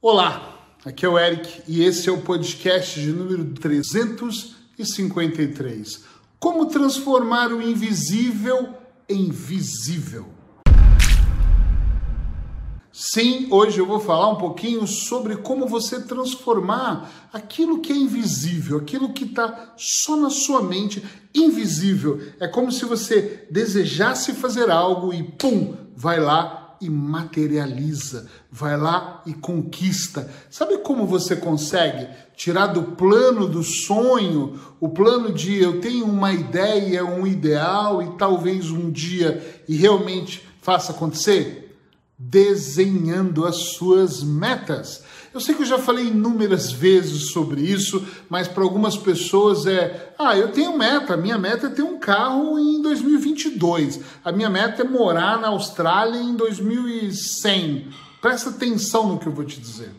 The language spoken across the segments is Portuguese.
Olá, aqui é o Eric e esse é o podcast de número 353. Como transformar o invisível em visível. Sim, hoje eu vou falar um pouquinho sobre como você transformar aquilo que é invisível, aquilo que está só na sua mente, invisível. É como se você desejasse fazer algo e pum, vai lá e materializa, vai lá e conquista. Sabe como você consegue tirar do plano do sonho, o plano de eu tenho uma ideia, um ideal e talvez um dia e realmente faça acontecer? Desenhando as suas metas. Eu sei que eu já falei inúmeras vezes sobre isso, mas para algumas pessoas é: ah, eu tenho meta, minha meta é ter um carro em 2022, a minha meta é morar na Austrália em 2100. Presta atenção no que eu vou te dizer.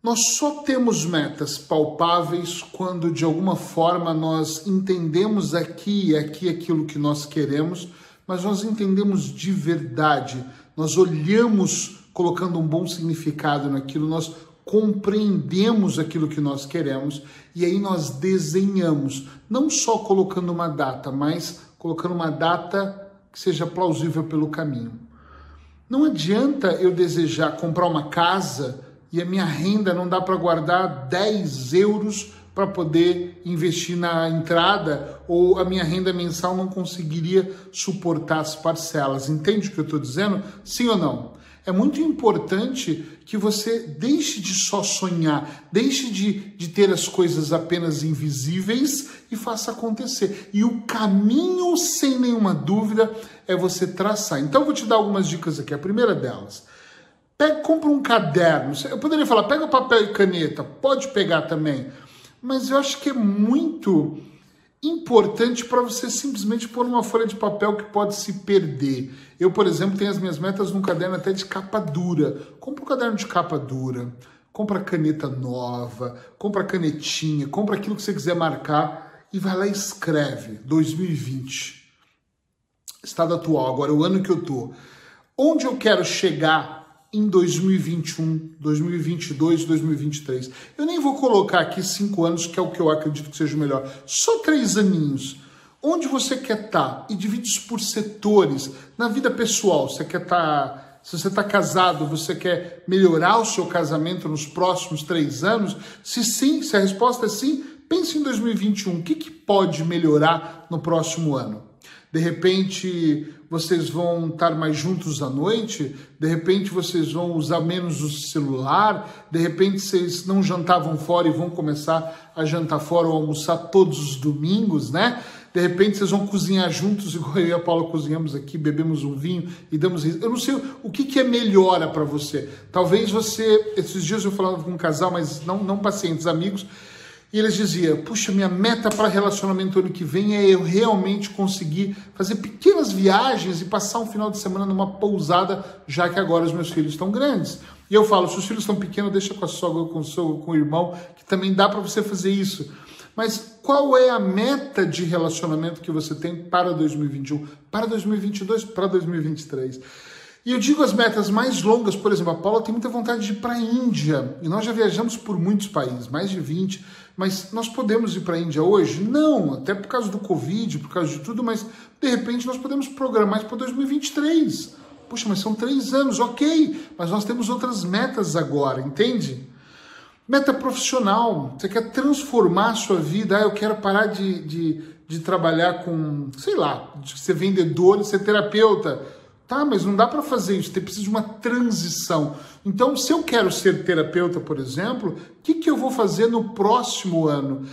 Nós só temos metas palpáveis quando de alguma forma nós entendemos aqui e aqui aquilo que nós queremos, mas nós entendemos de verdade, nós olhamos colocando um bom significado naquilo, nós compreendemos aquilo que nós queremos e aí nós desenhamos, não só colocando uma data, mas colocando uma data que seja plausível pelo caminho. Não adianta eu desejar comprar uma casa e a minha renda não dá para guardar 10 euros para poder investir na entrada ou a minha renda mensal não conseguiria suportar as parcelas. Entende o que eu estou dizendo? Sim ou não? É muito importante que você deixe de só sonhar, deixe de, de ter as coisas apenas invisíveis e faça acontecer. E o caminho, sem nenhuma dúvida, é você traçar. Então, eu vou te dar algumas dicas aqui. A primeira delas. Pega, compra um caderno. Eu poderia falar, pega papel e caneta. Pode pegar também. Mas eu acho que é muito importante para você simplesmente pôr uma folha de papel que pode se perder. Eu, por exemplo, tenho as minhas metas num caderno até de capa dura. Compra um caderno de capa dura, compra caneta nova, compra canetinha, compra aquilo que você quiser marcar e vai lá e escreve 2020. Estado atual, agora o ano que eu tô. Onde eu quero chegar em 2021, 2022, 2023. Eu nem vou colocar aqui cinco anos, que é o que eu acredito que seja o melhor. Só três aninhos. Onde você quer estar? Tá? E divide isso por setores. Na vida pessoal, você quer estar. Tá, se você está casado, você quer melhorar o seu casamento nos próximos três anos? Se sim, se a resposta é sim, pense em 2021. O que, que pode melhorar no próximo ano? De repente, vocês vão estar mais juntos à noite, de repente vocês vão usar menos o celular, de repente vocês não jantavam fora e vão começar a jantar fora ou almoçar todos os domingos, né? De repente vocês vão cozinhar juntos, igual eu e a Paula cozinhamos aqui, bebemos um vinho e damos Eu não sei o que, que é melhora para você. Talvez você, esses dias eu falava com um casal, mas não, não pacientes, amigos, e eles diziam: Puxa, minha meta para relacionamento ano que vem é eu realmente conseguir fazer pequenas viagens e passar um final de semana numa pousada, já que agora os meus filhos estão grandes. E eu falo: Se os filhos estão pequenos, deixa com a sogra, com o sogro, com o irmão, que também dá para você fazer isso. Mas qual é a meta de relacionamento que você tem para 2021, para 2022, para 2023? E eu digo as metas mais longas, por exemplo, a Paula tem muita vontade de ir para a Índia, e nós já viajamos por muitos países, mais de 20, mas nós podemos ir para a Índia hoje? Não, até por causa do Covid, por causa de tudo, mas de repente nós podemos programar isso para 2023. Puxa, mas são três anos, ok, mas nós temos outras metas agora, entende? Meta profissional, você quer transformar a sua vida, ah, eu quero parar de, de, de trabalhar com, sei lá, de ser vendedor, de ser terapeuta Tá, mas não dá para fazer isso, tem precisa de uma transição. Então, se eu quero ser terapeuta, por exemplo, o que, que eu vou fazer no próximo ano?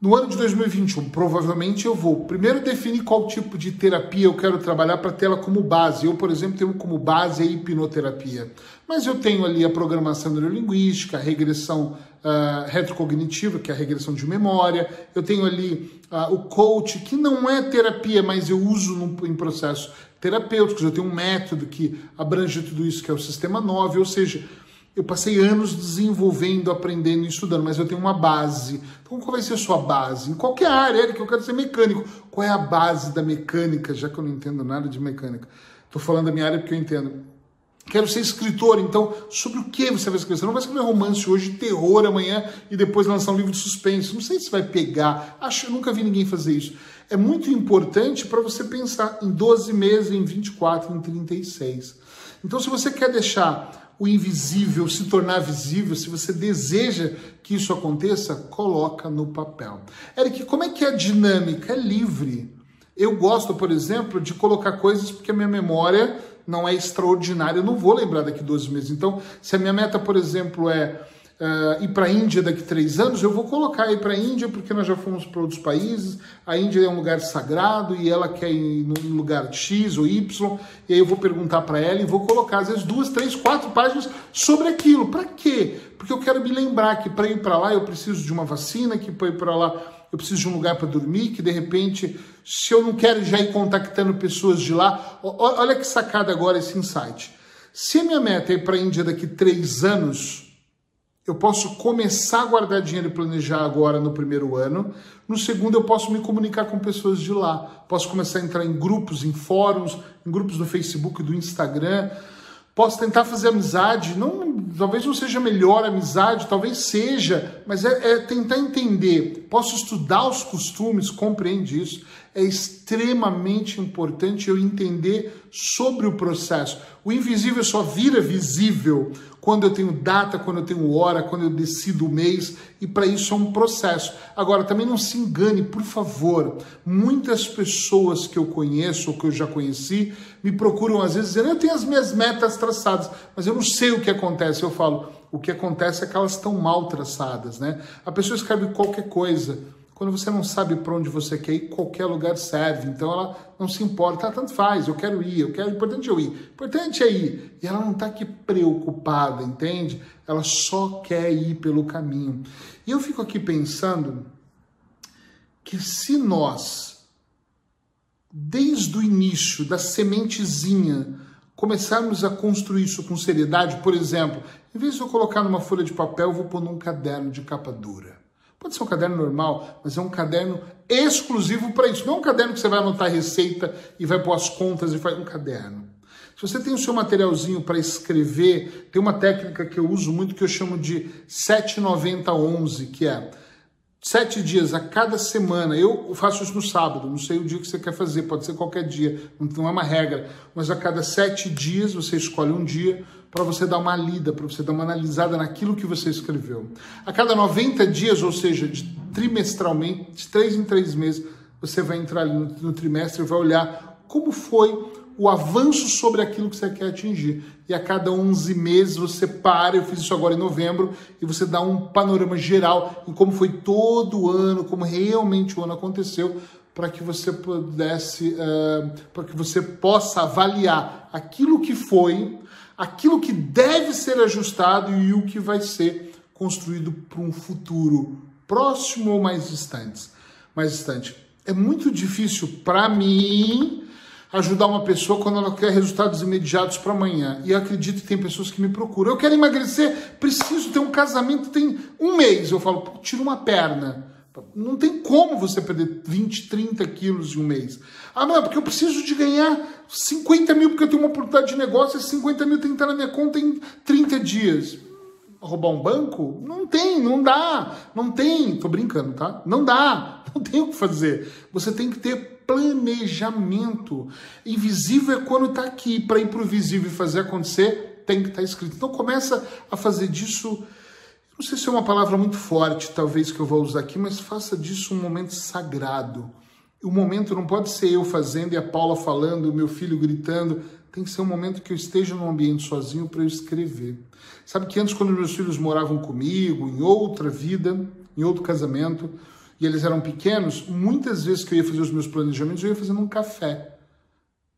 No ano de 2021, provavelmente eu vou primeiro definir qual tipo de terapia eu quero trabalhar para tê-la como base. Eu, por exemplo, tenho como base a hipnoterapia. Mas eu tenho ali a programação neurolinguística, a regressão uh, retrocognitiva, que é a regressão de memória. Eu tenho ali uh, o coach, que não é terapia, mas eu uso no, em processos terapêuticos. Eu tenho um método que abrange tudo isso, que é o sistema 9. Ou seja, eu passei anos desenvolvendo, aprendendo e estudando, mas eu tenho uma base. Então, qual vai ser a sua base? Em qualquer área, Eric, eu quero ser mecânico. Qual é a base da mecânica, já que eu não entendo nada de mecânica? Estou falando da minha área porque eu entendo. Quero ser escritor, então sobre o que você vai escrever? Você não vai escrever romance hoje, terror amanhã e depois lançar um livro de suspense. Não sei se vai pegar. Acho eu nunca vi ninguém fazer isso. É muito importante para você pensar em 12 meses, em 24, em 36. Então, se você quer deixar o invisível se tornar visível, se você deseja que isso aconteça, coloca no papel. Eric, como é que é a dinâmica? É livre. Eu gosto, por exemplo, de colocar coisas porque a minha memória não é extraordinária, eu não vou lembrar daqui 12 meses. Então, se a minha meta, por exemplo, é uh, ir para a Índia daqui três anos, eu vou colocar ir para a Índia porque nós já fomos para outros países. A Índia é um lugar sagrado e ela quer ir no lugar X ou Y. E aí eu vou perguntar para ela e vou colocar às vezes duas, três, quatro páginas sobre aquilo. Para quê? Porque eu quero me lembrar que para ir para lá eu preciso de uma vacina, que para ir para lá eu preciso de um lugar para dormir, que de repente, se eu não quero já ir contactando pessoas de lá, olha que sacada agora esse insight. Se a minha meta é ir para a Índia daqui três anos, eu posso começar a guardar dinheiro e planejar agora no primeiro ano. No segundo, eu posso me comunicar com pessoas de lá. Posso começar a entrar em grupos, em fóruns, em grupos do Facebook, do Instagram Posso tentar fazer amizade, não, talvez não seja melhor amizade, talvez seja, mas é, é tentar entender. Posso estudar os costumes, compreende isso. É extremamente importante eu entender sobre o processo. O invisível só vira visível quando eu tenho data, quando eu tenho hora, quando eu decido o mês, e para isso é um processo. Agora, também não se engane, por favor. Muitas pessoas que eu conheço ou que eu já conheci me procuram às vezes dizendo: eu tenho as minhas metas traçadas, mas eu não sei o que acontece. Eu falo: o que acontece é que elas estão mal traçadas, né? A pessoa escreve qualquer coisa quando você não sabe para onde você quer ir, qualquer lugar serve. Então ela não se importa, ah, tanto faz, eu quero ir, eu quero, o importante é eu ir, o importante é ir. E ela não está aqui preocupada, entende? Ela só quer ir pelo caminho. E eu fico aqui pensando que se nós, desde o início, da sementezinha, começarmos a construir isso com seriedade, por exemplo, em vez de eu colocar numa folha de papel, eu vou pôr num caderno de capa dura. Pode ser um caderno normal, mas é um caderno exclusivo para isso. Não é um caderno que você vai anotar receita e vai pôr as contas e faz um caderno. Se você tem o seu materialzinho para escrever, tem uma técnica que eu uso muito que eu chamo de 79011, que é sete dias a cada semana. Eu faço isso no sábado, não sei o dia que você quer fazer, pode ser qualquer dia, não é uma regra, mas a cada sete dias você escolhe um dia para você dar uma lida, para você dar uma analisada naquilo que você escreveu. A cada 90 dias, ou seja, de, trimestralmente, de três em três meses, você vai entrar ali no, no trimestre e vai olhar como foi o avanço sobre aquilo que você quer atingir. E a cada 11 meses você para, eu fiz isso agora em novembro, e você dá um panorama geral em como foi todo o ano, como realmente o ano aconteceu, para que você pudesse, uh, para que você possa avaliar aquilo que foi, aquilo que deve ser ajustado e o que vai ser construído para um futuro próximo ou mais distante. Mais distante. É muito difícil para mim ajudar uma pessoa quando ela quer resultados imediatos para amanhã. E acredito que tem pessoas que me procuram. Eu quero emagrecer, preciso ter um casamento, tem um mês. Eu falo, tira uma perna. Não tem como você perder 20, 30 quilos em um mês. Ah, não, é porque eu preciso de ganhar 50 mil porque eu tenho uma oportunidade de negócio e 50 mil tem que estar na minha conta em 30 dias. Roubar um banco? Não tem, não dá. Não tem. Tô brincando, tá? Não dá. Não tem o que fazer. Você tem que ter planejamento. Invisível é quando está aqui. Para ir para o visível e fazer acontecer, tem que estar tá escrito. Então começa a fazer disso não sei se é uma palavra muito forte, talvez, que eu vou usar aqui, mas faça disso um momento sagrado. O momento não pode ser eu fazendo e a Paula falando, o meu filho gritando. Tem que ser um momento que eu esteja num ambiente sozinho para eu escrever. Sabe que antes, quando meus filhos moravam comigo, em outra vida, em outro casamento, e eles eram pequenos, muitas vezes que eu ia fazer os meus planejamentos, eu ia fazendo um café.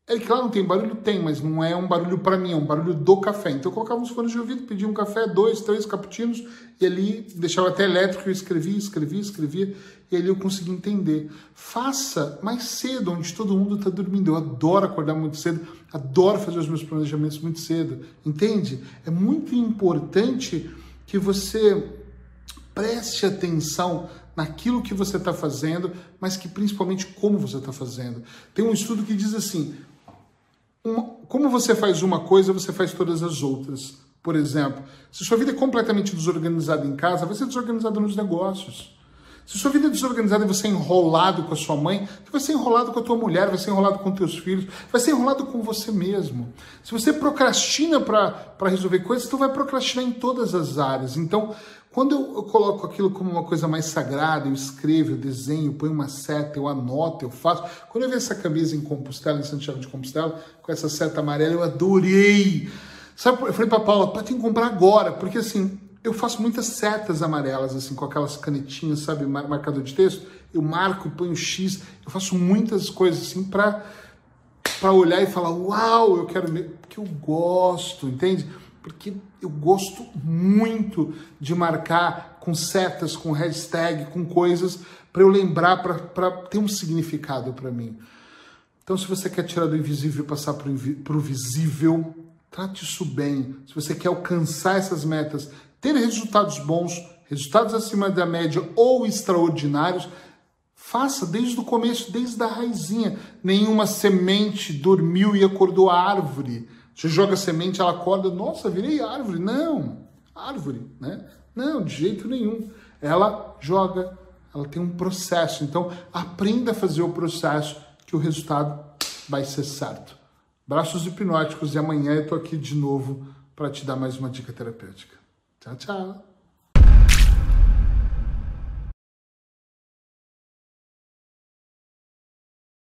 É que lá não tem barulho? Tem, mas não é um barulho para mim, é um barulho do café. Então eu colocava uns fones de ouvido, pedia um café, dois, três cappuccinos, e ali deixava até elétrico, eu escrevia, escrevia, escrevia, e ali eu conseguia entender. Faça mais cedo, onde todo mundo está dormindo. Eu adoro acordar muito cedo, adoro fazer os meus planejamentos muito cedo, entende? É muito importante que você preste atenção naquilo que você está fazendo, mas que principalmente como você está fazendo. Tem um estudo que diz assim: uma, como você faz uma coisa, você faz todas as outras. Por exemplo, se sua vida é completamente desorganizada em casa, vai ser desorganizada nos negócios. Se sua vida é desorganizada e você é enrolado com a sua mãe, você vai ser enrolado com a tua mulher, vai ser enrolado com teus filhos, vai ser enrolado com você mesmo. Se você procrastina para resolver coisas, tu vai procrastinar em todas as áreas. Então, quando eu, eu, coloco aquilo como uma coisa mais sagrada, eu escrevo, eu desenho, eu ponho uma seta, eu anoto, eu faço. Quando eu vi essa camisa em Compostela, em Santiago de Compostela, com essa seta amarela, eu adorei. Sabe, eu falei para Paula, para tem que comprar agora, porque assim, eu faço muitas setas amarelas, assim, com aquelas canetinhas, sabe, marcador de texto. Eu marco, ponho X, eu faço muitas coisas assim para para olhar e falar, uau, eu quero ver, porque eu gosto, entende? Porque eu gosto muito de marcar com setas, com hashtag, com coisas para eu lembrar, para ter um significado para mim. Então, se você quer tirar do invisível e passar para o visível, Trate isso bem. Se você quer alcançar essas metas, ter resultados bons, resultados acima da média ou extraordinários, faça desde o começo, desde a raizinha. Nenhuma semente dormiu e acordou a árvore. Você joga semente, ela acorda, nossa, virei árvore. Não, árvore, né? Não, de jeito nenhum. Ela joga, ela tem um processo. Então, aprenda a fazer o processo que o resultado vai ser certo. Braços hipnóticos e amanhã eu tô aqui de novo para te dar mais uma dica terapêutica. Tchau, tchau.